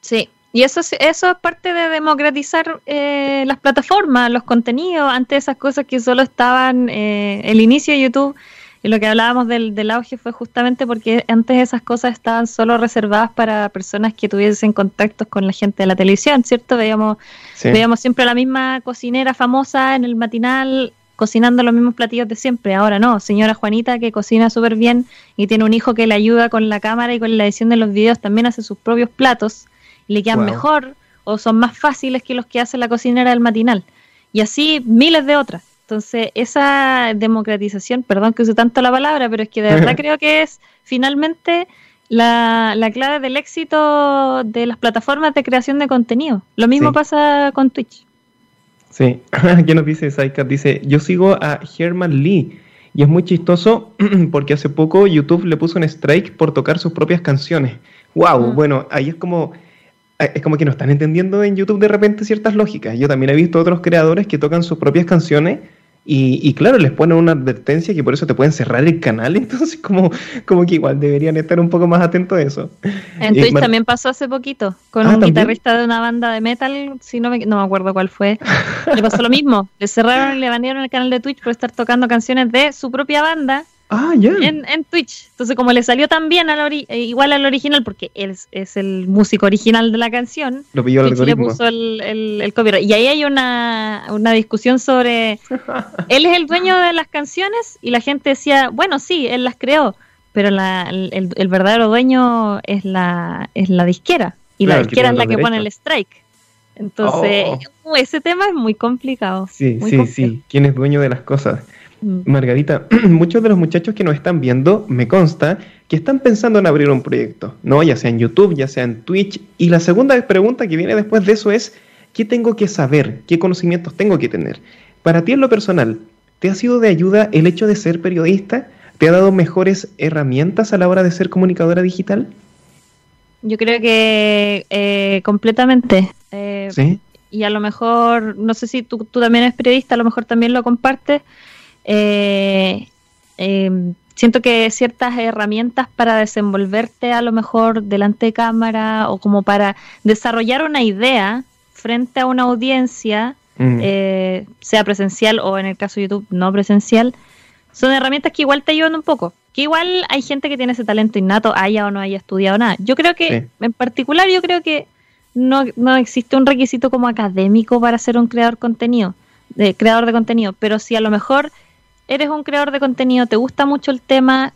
Sí, y eso es, eso es parte de democratizar eh, las plataformas, los contenidos, antes esas cosas que solo estaban, eh, el inicio de YouTube y lo que hablábamos del, del auge fue justamente porque antes esas cosas estaban solo reservadas para personas que tuviesen contactos con la gente de la televisión, ¿cierto? Veíamos, veíamos siempre la misma cocinera famosa en el matinal cocinando los mismos platillos de siempre. Ahora no, señora Juanita que cocina súper bien y tiene un hijo que le ayuda con la cámara y con la edición de los videos, también hace sus propios platos y le quedan mejor o son más fáciles que los que hace la cocinera del matinal. Y así miles de otras. Entonces, esa democratización, perdón que use tanto la palabra, pero es que de verdad creo que es finalmente la, la, clave del éxito de las plataformas de creación de contenido. Lo mismo pasa con Twitch. Sí, aquí nos dice Saikat, dice, yo sigo a Herman Lee y es muy chistoso porque hace poco YouTube le puso un strike por tocar sus propias canciones. Wow, mm. bueno, ahí es como eh, es como que no están entendiendo en YouTube de repente ciertas lógicas. Yo también he visto otros creadores que tocan sus propias canciones y, claro, les ponen una advertencia que por eso te pueden cerrar el canal, entonces como, como que igual deberían estar un poco más atentos a eso. En Twitch también pasó hace poquito, con ah, un guitarrista de una banda de metal, si no me, no me acuerdo cuál fue, le pasó lo mismo, le cerraron y le banearon el canal de Twitch por estar tocando canciones de su propia banda Ah, ya. En, en, Twitch. Entonces, como le salió tan bien al eh, igual al original, porque él es, el músico original de la canción, lo pilló el le puso el, el, copyright. Y ahí hay una, una discusión sobre. él es el dueño de las canciones y la gente decía, bueno, sí, él las creó, pero la, el, el, verdadero dueño es la, es la disquera. Y la disquera es la que pone el strike. Entonces, oh. ese tema es muy complicado. Sí, sí, sí. ¿Quién es dueño de las cosas? Mm. Margarita, muchos de los muchachos que nos están viendo, me consta, que están pensando en abrir un proyecto, ¿no? Ya sea en YouTube, ya sea en Twitch. Y la segunda pregunta que viene después de eso es, ¿qué tengo que saber? ¿Qué conocimientos tengo que tener? Para ti en lo personal, ¿te ha sido de ayuda el hecho de ser periodista? ¿Te ha dado mejores herramientas a la hora de ser comunicadora digital? Yo creo que eh, completamente. Eh, ¿Sí? Y a lo mejor, no sé si tú, tú también eres periodista, a lo mejor también lo compartes. Eh, em, siento que ciertas herramientas para desenvolverte a lo mejor delante de cámara o como para desarrollar una idea frente a una audiencia, mm. eh, sea presencial o en el caso de YouTube no presencial, son herramientas que igual te ayudan un poco. Que igual hay gente que tiene ese talento innato, haya o no haya estudiado nada. Yo creo que, en particular, yo creo que no, no existe un requisito como académico para ser un creador contenido, de, creador de contenido, pero si a lo mejor eres un creador de contenido, te gusta mucho el tema,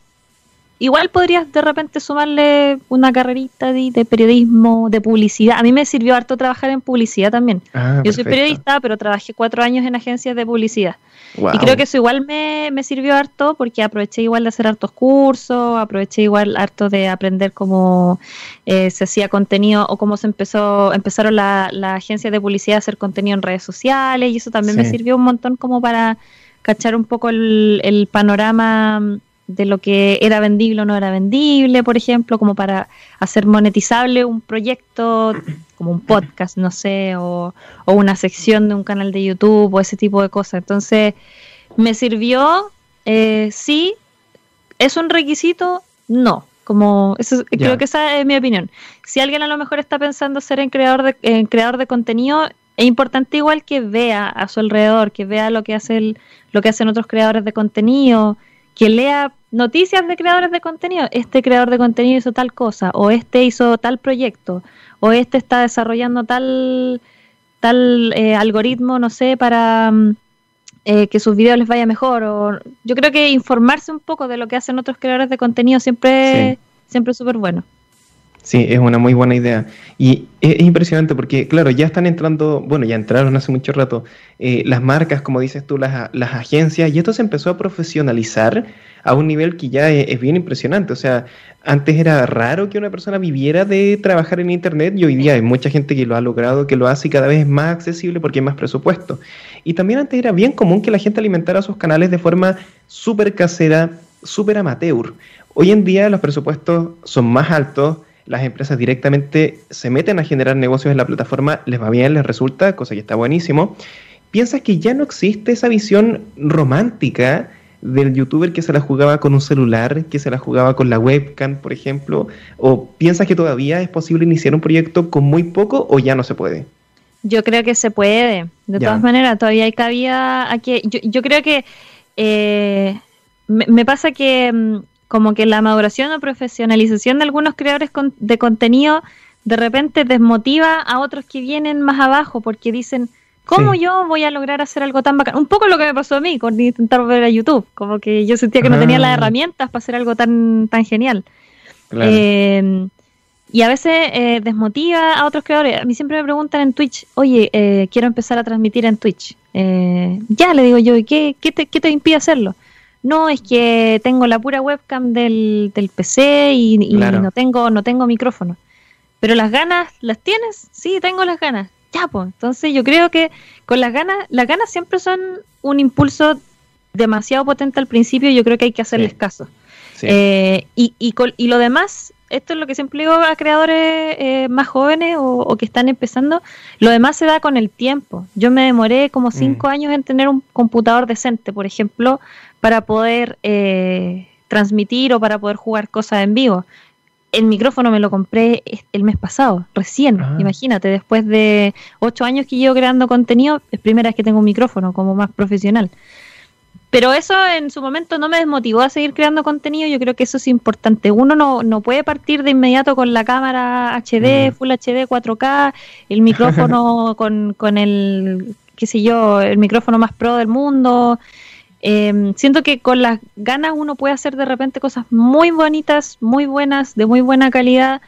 igual podrías de repente sumarle una carrerita de, periodismo, de publicidad. A mí me sirvió harto trabajar en publicidad también. Ah, Yo soy periodista, pero trabajé cuatro años en agencias de publicidad. Y creo que eso igual me, sirvió harto porque aproveché igual de hacer hartos cursos, aproveché igual harto de aprender cómo eh, se hacía contenido o cómo se empezó, empezaron las la agencias de publicidad a hacer contenido en redes sociales y eso también me sirvió un montón como para cachar un poco el, panorama de lo que era vendible o no era vendible, por ejemplo, como para hacer monetizable un proyecto como un podcast, no sé, o, una sección de un canal de YouTube o ese tipo de cosas. Entonces, me sirvió, eh, sí, ¿es un requisito? No. Como eso, creo que esa es mi opinión. Si alguien a lo mejor está pensando ser en creador de, en creador de contenido, es importante igual que vea a su alrededor, que vea lo que hace lo que hacen otros creadores de contenido, que lea noticias de creadores de contenido. Este creador de contenido hizo tal cosa, o este hizo tal proyecto, o este está desarrollando tal tal eh, algoritmo, no sé, para mm, eh, que sus videos les vaya mejor. O, yo creo que informarse un poco de lo que hacen otros creadores de contenido siempre, siempre es súper bueno. Sí, es una muy buena idea. Y es, impresionante porque, claro, ya están entrando, bueno, ya entraron hace mucho rato eh, las marcas, como dices tú, las, las, agencias, y esto se empezó a profesionalizar a un nivel que ya es, bien impresionante. O sea, antes era raro que una persona viviera de trabajar en Internet y hoy día hay mucha gente que lo ha logrado, que lo hace y cada vez es más accesible porque hay más presupuesto. Y también antes era bien común que la gente alimentara sus canales de forma súper casera, súper amateur. Hoy en día los presupuestos son más altos las empresas directamente se meten a generar negocios en la plataforma, les va bien, les resulta, cosa que está buenísimo. Piensas que ya no existe esa visión romántica del youtuber que se la jugaba con un celular, que se la jugaba con la webcam, por ejemplo? ¿O piensas que todavía es posible iniciar un proyecto con muy poco o ya no se puede? Yo creo que se puede. De todas maneras, todavía hay cabida a que. Yo, yo creo que. Eh, me, pasa que. Como que la maduración o profesionalización de algunos creadores de contenido de repente desmotiva a otros que vienen más abajo porque dicen. ¿Cómo yo voy a lograr hacer algo tan bacán? Un poco lo que me pasó a mí con intentar ver a YouTube. Como que yo sentía que no tenía las ah. herramientas para hacer algo tan, tan genial. Eh, y a veces eh, desmotiva a otros creadores. A mí siempre me preguntan en Twitch, oye, eh, quiero empezar a transmitir en Twitch. Eh, ya, le digo yo, ¿qué, qué, te, ¿qué te impide hacerlo? No, es que tengo la pura webcam del, del PC y, no, tengo, no tengo micrófono. Pero las ganas, ¿las tienes? Sí, tengo las ganas. Ya, pues. Entonces yo creo que con las ganas, las ganas siempre son un impulso demasiado potente al principio y yo creo que hay que hacerles caso. y, y, y lo demás esto es lo que siempre digo a creadores eh, más jóvenes o, que están empezando, lo demás se da con el tiempo. Yo me demoré como mm. cinco años en tener un computador decente, por ejemplo, para poder eh, transmitir o para poder jugar cosas en vivo. El micrófono me lo compré el mes pasado, recién, ah. imagínate, después de ocho años que llevo creando contenido, es primera vez que tengo un micrófono como más profesional. Pero eso en su momento no me desmotivó a seguir creando contenido. Yo creo que eso es importante. Uno no, no puede partir de inmediato con la cámara HD, Full HD, 4K, el micrófono con, con el, qué sé yo, el micrófono más pro del mundo. Em, siento que con las ganas uno puede hacer de repente cosas muy bonitas, muy buenas, de muy buena calidad.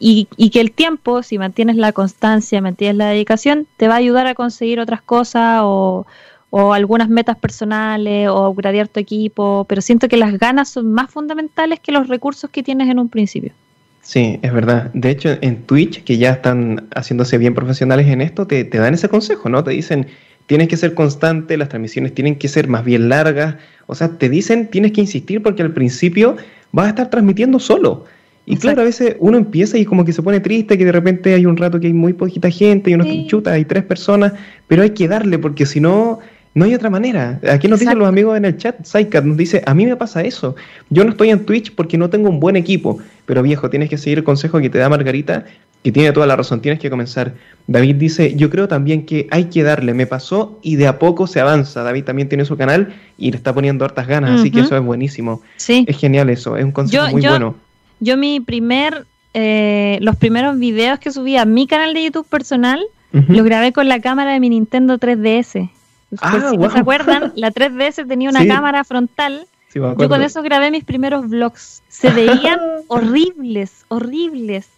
Y, que el tiempo, si mantienes la constancia, mantienes la dedicación, te va a ayudar a conseguir otras cosas o, algunas metas personales o upgradear tu equipo, pero siento que las ganas son más fundamentales que los recursos que tienes en un principio. Sí, es verdad. De hecho, en Twitch, que ya están haciéndose bien profesionales en esto, te dan ese consejo, ¿no? Te dicen, tienes que ser constante, las transmisiones tienen que ser más bien largas. O sea, te dicen, tienes que insistir porque al principio vas a estar transmitiendo solo. Y claro, a veces uno empieza y como que se pone triste, que de repente hay un rato que hay muy poquita gente y uno sí. chuta, hay tres personas, pero hay que darle porque si no, no hay otra manera. Aquí nos dicen los amigos en el chat, Psycat nos dice, a mí me pasa eso. Yo no estoy en Twitch porque no tengo un buen equipo. Pero viejo, tienes que seguir el consejo que te da Margarita, que tiene toda la razón, tienes que comenzar. David dice, yo creo también que hay que darle, me pasó y de a poco se avanza. David también tiene su canal y le está poniendo hartas ganas, así que eso es buenísimo. Sí. Es genial eso, es un consejo muy bueno. Yo mi primer, eh, los primeros videos que subí a mi canal de YouTube personal, los grabé con la cámara de mi Nintendo 3DS. Ah, si se acuerdan, la 3DS tenía una cámara frontal. Yo con eso grabé mis primeros vlogs. Se veían horribles, horribles.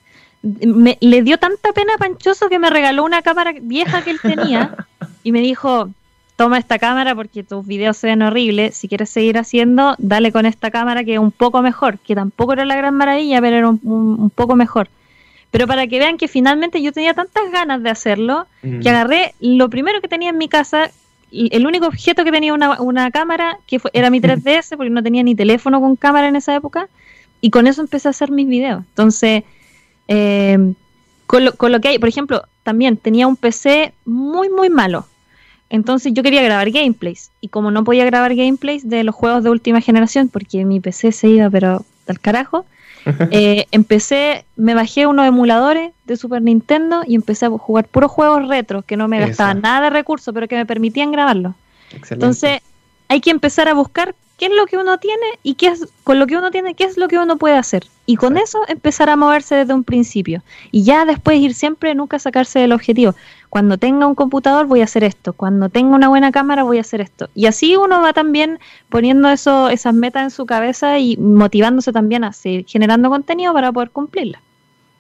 Me, le dio tanta pena a Panchoso que me regaló una cámara vieja que él tenía y me dijo, toma esta cámara porque tus videos se ven horribles, si quieres seguir haciendo, dale con esta cámara que es un poco mejor, que tampoco era la gran maravilla, pero era un, poco mejor. Pero para que vean que finalmente yo tenía tantas ganas de hacerlo, que mm. agarré lo primero que tenía en mi casa, el único objeto que tenía una, una cámara, que fue, era mi 3DS, porque no tenía ni teléfono con cámara en esa época, y con eso empecé a hacer mis videos. Entonces, eh, con, lo, con, lo, que hay, por ejemplo, también tenía un PC muy, muy malo. Entonces yo quería grabar gameplays, y como no podía grabar gameplays de los juegos de última generación, porque mi PC se iba, pero al carajo, eh, empecé, me bajé unos emuladores de Super Nintendo y empecé a jugar puros juegos retro que no me gastaban nada de recursos, pero que me permitían grabarlos. Entonces, hay que empezar a buscar qué es lo que uno tiene y qué es con lo que uno tiene, qué es lo que uno puede hacer. Y con eso empezar a moverse desde un principio. Y ya después ir siempre, nunca sacarse del objetivo. Cuando tenga un computador voy a hacer esto, cuando tenga una buena cámara voy a hacer esto. Y así uno va también poniendo eso, esas metas en su cabeza y motivándose también a seguir generando contenido para poder cumplirlas.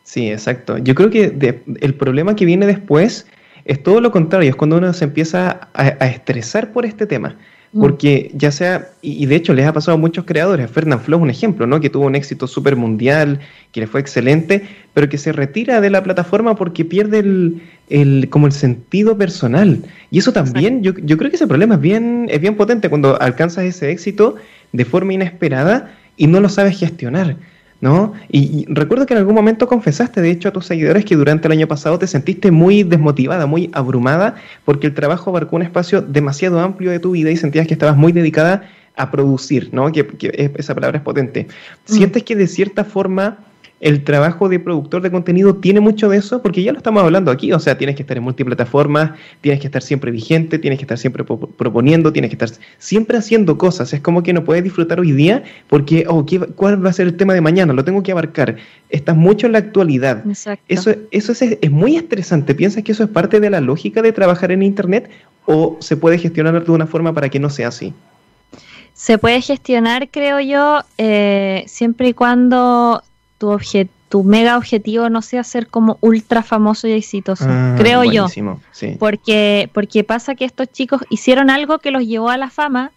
Sí, exacto. Yo creo que el problema que viene después es todo lo contrario, es cuando uno se empieza a estresar por este tema. Mm. Porque ya sea, y, de hecho les ha pasado a muchos creadores, Fernand Flo es un ejemplo, ¿no? Que tuvo un éxito súper mundial, que le fue excelente, pero que se retira de la plataforma porque pierde el, el como el sentido personal. Y eso también, yo, yo, creo que ese problema es bien, es bien potente cuando alcanzas ese éxito de forma inesperada y no lo sabes gestionar. ¿No? Y, recuerdo que en algún momento confesaste, de hecho, a tus seguidores que durante el año pasado te sentiste muy desmotivada, muy abrumada, porque el trabajo abarcó un espacio demasiado amplio de tu vida y sentías que estabas muy dedicada a producir, ¿no? Que, que esa palabra es potente. Mm. ¿Sientes que de cierta forma el trabajo de productor de contenido tiene mucho de eso, porque ya lo estamos hablando aquí, o sea, tienes que estar en multiplataformas, tienes que estar siempre vigente, tienes que estar siempre proponiendo, tienes que estar siempre haciendo cosas, es como que no puedes disfrutar hoy día porque, oh, ¿cuál va a ser el tema de mañana? Lo tengo que abarcar. Estás mucho en la actualidad. Exacto. Eso, eso es, es muy estresante. ¿Piensas que eso es parte de la lógica de trabajar en Internet o se puede gestionar de una forma para que no sea así? Se puede gestionar, creo yo, eh, siempre y cuando tu, tu mega objetivo no sea ser como ultra famoso y exitoso, ah, creo yo. Porque, porque pasa que estos chicos hicieron algo que los llevó a la fama.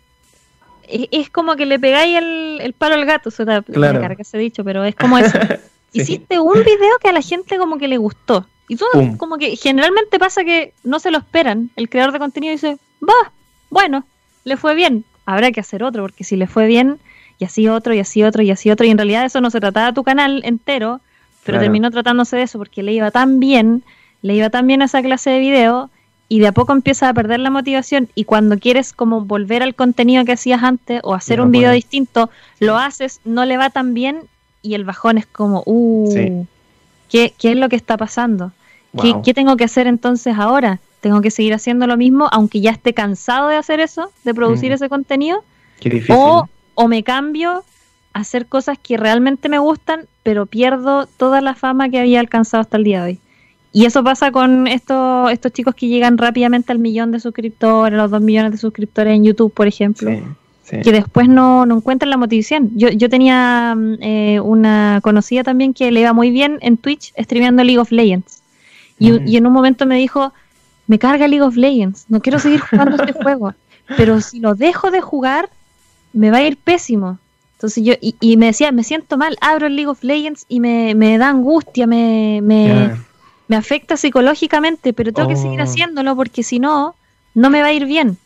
Es, como que le pegáis el, palo al gato, eso claro. me que se dicho, pero es como eso. Hiciste un video que a la gente como que le gustó. Y tú como que generalmente pasa que no se lo esperan. El creador de contenido dice, va, bueno, le fue bien. Habrá que hacer otro, porque si le fue bien, y así otro, y así otro, y así otro. Y en realidad eso no se trataba de tu canal entero, pero terminó tratándose de eso porque le iba tan bien, le iba tan bien a esa clase de video, y de a poco empiezas a perder la motivación. Y cuando quieres como volver al contenido que hacías antes o hacer un video distinto, lo haces, no le va tan bien, y el bajón es como, uh, ¿qué, es lo que está pasando? ¿Qué, tengo que hacer entonces ahora? ¿Tengo que seguir haciendo lo mismo aunque ya esté cansado de hacer eso, de producir ese contenido? Qué difícil o me cambio a hacer cosas que realmente me gustan, pero pierdo toda la fama que había alcanzado hasta el día de hoy. Y eso pasa con estos, estos chicos que llegan rápidamente al millón de suscriptores, los dos millones de suscriptores en YouTube, por ejemplo, que después no, no, encuentran la motivación. Yo, yo tenía mm, eh, una conocida también que le iba muy bien en Twitch streameando League of Legends. Y, y en un momento me dijo, me carga League of Legends, no quiero seguir jugando este juego, pero si lo dejo de jugar, me va a ir pésimo. Entonces yo, y, me decía, me siento mal, abro el League of Legends y me, da angustia, me, me, afecta psicológicamente, pero tengo que seguir oh. haciéndolo porque si no, no me va a ir bien.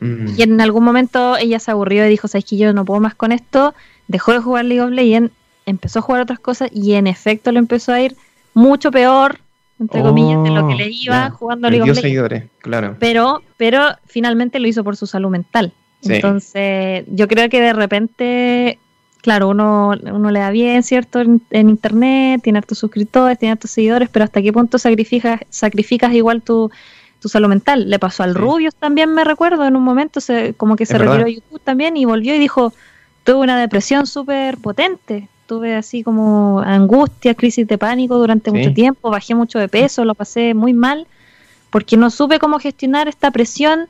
Mm. Y en algún momento ella se aburrió y dijo, sabes que yo no puedo más con esto, dejó de jugar League of Legends, empezó a jugar otras cosas y en efecto le empezó a ir mucho peor, entre comillas, de lo que le oh, iba jugando League of Legends. seguidores, claro. Pero, pero finalmente lo hizo por su salud mental. Entonces, yo creo que de repente, claro, uno, uno le da bien, ¿cierto? En, internet, tiene tus suscriptores, tiene tus seguidores, pero ¿hasta qué punto sacrificas, sacrificas igual tu, tu salud mental? Le pasó al Rubius también, me recuerdo, en un momento, se, como que se retiró de YouTube también y volvió y dijo, tuve una depresión súper potente, tuve así como angustia, crisis de pánico durante mucho tiempo, bajé mucho de peso, lo pasé muy mal, porque no supe cómo gestionar esta presión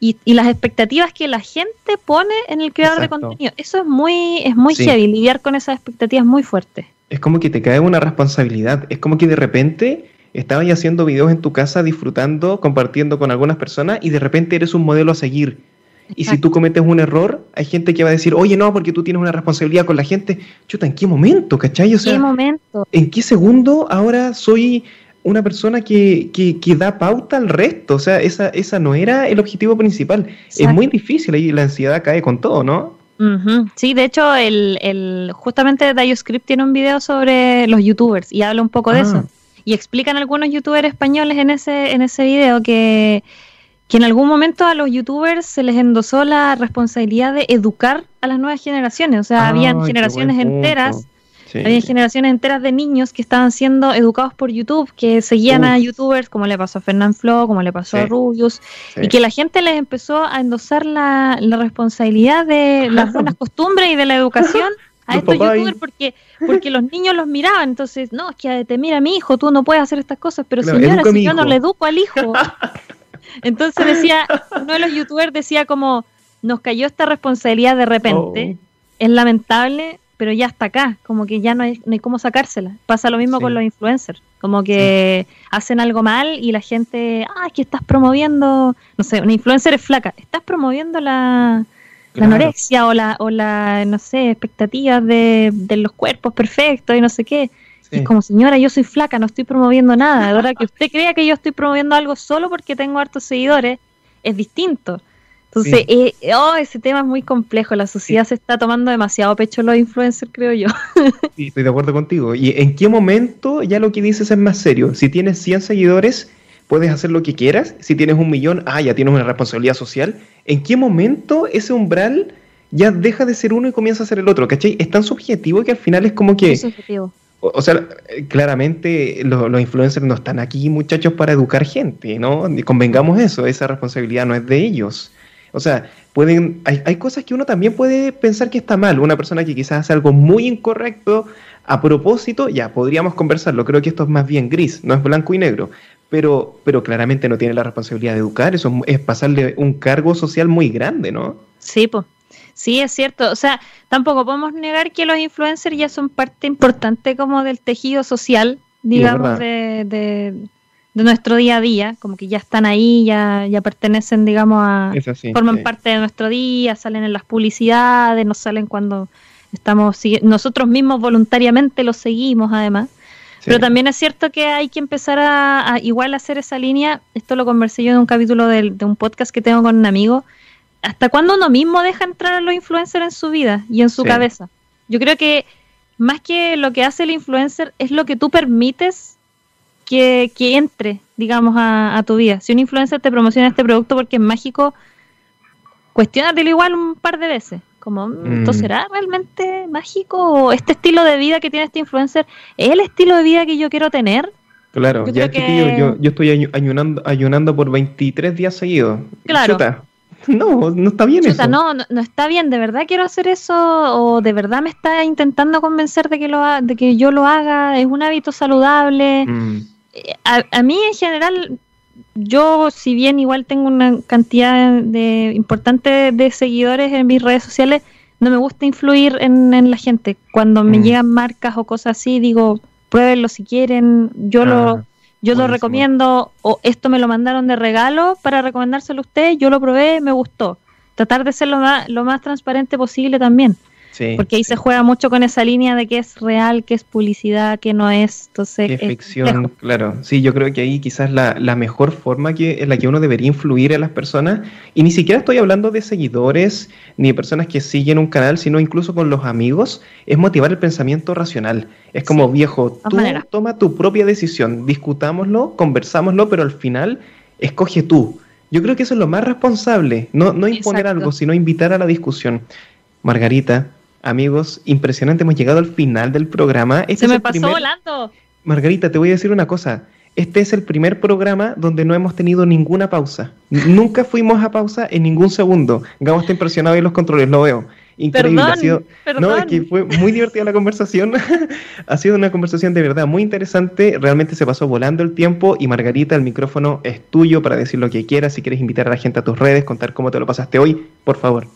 y, las expectativas que la gente pone en el creador de contenido. Eso es muy, es muy heavy, lidiar con esas expectativas muy fuertes. Es como que te cae una responsabilidad, es como que de repente estabas haciendo videos en tu casa, disfrutando, compartiendo con algunas personas y de repente eres un modelo a seguir. Y si tú cometes un error, hay gente que va a decir, oye, no, porque tú tienes una responsabilidad con la gente. Chuta, ¿en qué momento, cachai? O sea, ¿Qué momento? ¿En qué segundo ahora soy una persona que, que, da pauta al resto. O sea, esa, esa no era el objetivo principal. Es muy difícil y la ansiedad cae con todo, ¿no? Sí, de hecho, el, el, justamente DioScript tiene un video sobre los youtubers y habla un poco de ah. eso. Y explican algunos youtubers españoles en ese, en ese video que, que en algún momento a los youtubers se les endosó la responsabilidad de educar a las nuevas generaciones. O sea, habían generaciones enteras había generaciones enteras de niños que estaban siendo educados por YouTube, que seguían a youtubers, como le pasó a Fernand Flo, como le pasó a Rubius, y que la gente les empezó a endosar la, responsabilidad de las buenas costumbres y de la educación a estos youtubers porque porque los niños los miraban, entonces, no, es que te mira mi hijo, tú no puedes hacer estas cosas, pero señora, si yo no le educo al hijo. entonces decía, uno de los youtubers decía como, nos cayó esta responsabilidad de repente, oh. es lamentable, pero ya está acá, como que ya no hay, no hay cómo sacársela. Pasa lo mismo con los influencers, como que hacen algo mal y la gente, ah, es que estás promoviendo, no sé, una influencer es flaca, estás promoviendo la, anorexia o la, o la, no sé, expectativas de, de los cuerpos perfectos y no sé qué. es como, señora, yo soy flaca, no estoy promoviendo nada. Ahora que usted crea que yo estoy promoviendo algo solo porque tengo hartos seguidores, es distinto. Entonces, eh, oh, ese tema es muy complejo. La sociedad se está tomando demasiado pecho los influencers, creo yo. sí, estoy de acuerdo contigo. ¿Y en qué momento ya lo que dices es más serio? Si tienes 100 seguidores, puedes hacer lo que quieras. Si tienes un millón, ah, ya tienes una responsabilidad social. ¿En qué momento ese umbral ya deja de ser uno y comienza a ser el otro? ¿Cachai? Es tan subjetivo que al final es como que... O, sea, claramente los, influencers no están aquí, muchachos, para educar gente, ¿no? Convengamos eso, esa responsabilidad no es de ellos. O sea, pueden, hay, hay, cosas que uno también puede pensar que está mal. Una persona que quizás hace algo muy incorrecto a propósito, ya podríamos conversarlo. Creo que esto es más bien gris, no es blanco y negro. Pero, pero claramente no tiene la responsabilidad de educar. Eso es pasarle un cargo social muy grande, ¿no? Sí, pues. Sí, es cierto. O sea, tampoco podemos negar que los influencers ya son parte importante como del tejido social, digamos, de, de, nuestro día a día, como que ya están ahí, ya, ya pertenecen, digamos, a... forman parte de nuestro día, salen en las publicidades, nos salen cuando estamos... Nosotros mismos voluntariamente los seguimos, además. Pero también es cierto que hay que empezar a, igual hacer esa línea. Esto lo conversé yo en un capítulo de, de un podcast que tengo con un amigo ¿hasta cuándo uno mismo deja entrar a los influencers en su vida y en su cabeza? Yo creo que más que lo que hace el influencer es lo que tú permites que, entre, digamos, a, tu vida. Si un influencer te promociona este producto porque es mágico, cuestionatelo igual un par de veces. Como, mm, ¿esto mm. será realmente mágico? ¿O este estilo de vida que tiene este influencer es el estilo de vida que yo quiero tener? Claro, ya yo, yo, estoy ayunando, ayunando por 23 días seguidos. Claro. No, no está bien eso. No, no, no, está bien, de verdad quiero hacer eso o de verdad me está intentando convencer de que, lo de que yo lo haga, es un hábito saludable. Mm. Eh, a, mí en general, yo si bien igual tengo una cantidad de importante de seguidores en mis redes sociales, no me gusta influir en, la gente. Cuando me mm. llegan marcas o cosas así, digo, pruébenlo si quieren, yo lo ah. Yo lo recomiendo, o esto me lo mandaron de regalo para recomendárselo a usted, yo lo probé, me gustó. Tratar de ser lo más, lo más transparente posible también porque ahí se juega mucho con esa línea de que es real, que es publicidad, que no es. Entonces, es ficción, claro. Sí, yo creo que ahí quizás la, la mejor forma que, en la que uno debería influir en las personas, y ni siquiera estoy hablando de seguidores ni de personas que siguen un canal, sino incluso con los amigos, es motivar el pensamiento racional. Es como, viejo, tú toma tu propia decisión, discutámoslo, conversámoslo, pero al final escoge tú. Yo creo que eso es lo más responsable, no, no imponer algo, sino invitar a la discusión. Margarita, Amigos, impresionante, hemos llegado al final del programa. Este Se me pasó volando. Margarita, te voy a decir una cosa. Este es el primer programa donde no hemos tenido ninguna pausa. Nunca fuimos a pausa en ningún segundo. Gabo está impresionado en los controles, lo veo. Increíble. ha sido, No, es que fue muy divertida la conversación. ha sido una conversación de verdad muy interesante. Realmente se pasó volando el tiempo. Y Margarita, el micrófono es tuyo para decir lo que quieras. Si quieres invitar a la gente a tus redes, contar cómo te lo pasaste hoy, por favor.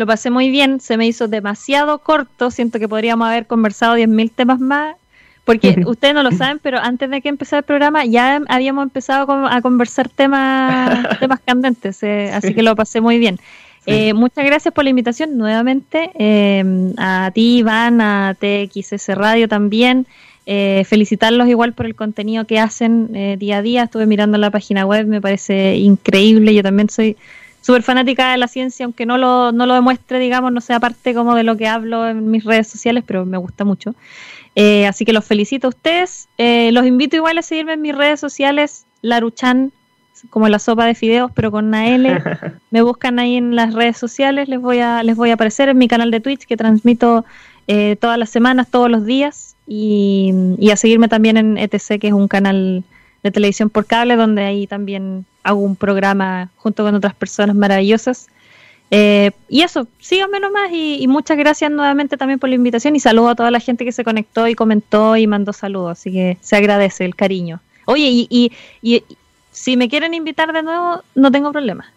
Lo pasé muy bien, se me hizo demasiado corto, siento que podríamos haber conversado 10.000 temas más, porque ustedes no lo saben, pero antes de que empezara el programa ya habíamos empezado a conversar temas, temas candentes, eh, así que lo pasé muy bien. Eh, muchas gracias por la invitación nuevamente, eh, a ti Iván, a TXS Radio también. felicitarlos igual por el contenido que hacen día a día. Estuve mirando la página web, me parece increíble. Yo también soy súper fanática de la ciencia, aunque no lo, no lo demuestre, digamos, no sea parte como de lo que hablo en mis redes sociales, pero me gusta mucho. Eh, así que los felicito a ustedes. Eh, los invito igual a seguirme en mis redes sociales, Laruchan, como la sopa de fideos, pero con una L. Me buscan ahí en las redes sociales, les voy a, les voy a aparecer en mi canal de Twitch que transmito eh, todas las semanas, todos los días, y, y a seguirme también en ETC, que es un canal de televisión por cable, donde ahí también hago un programa junto con otras personas maravillosas. Eh, y eso, síganme nomás y, y, muchas gracias nuevamente también por la invitación y saludo a toda la gente que se conectó y comentó y mandó saludos, así que se agradece el cariño. Oye, y, y, y si me quieren invitar de nuevo, no tengo problema.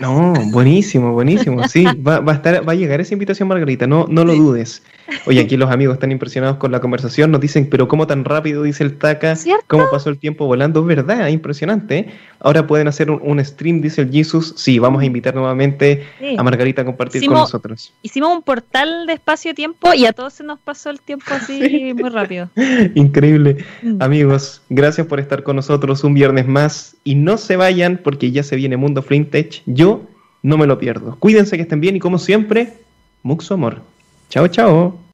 No, buenísimo, buenísimo. Sí, va, va, a estar, va a llegar esa invitación, Margarita, no, no lo dudes. Oye, aquí los amigos están impresionados con la conversación, nos dicen, pero ¿cómo tan rápido dice el Taca? ¿Cómo pasó el tiempo volando? Es verdad, impresionante. ¿eh? Ahora pueden hacer un, stream, dice el Jesus. Sí, vamos a invitar nuevamente a Margarita a compartir con nosotros. Hicimos un portal de espacio-tiempo y a todos se nos pasó el tiempo así muy rápido. Increíble. Mm. Amigos, gracias por estar con nosotros un viernes más y no se vayan porque ya se viene Mundo Flintech. Yo no me lo pierdo. Cuídense que estén bien y como siempre, mucho amor. Chao, chao.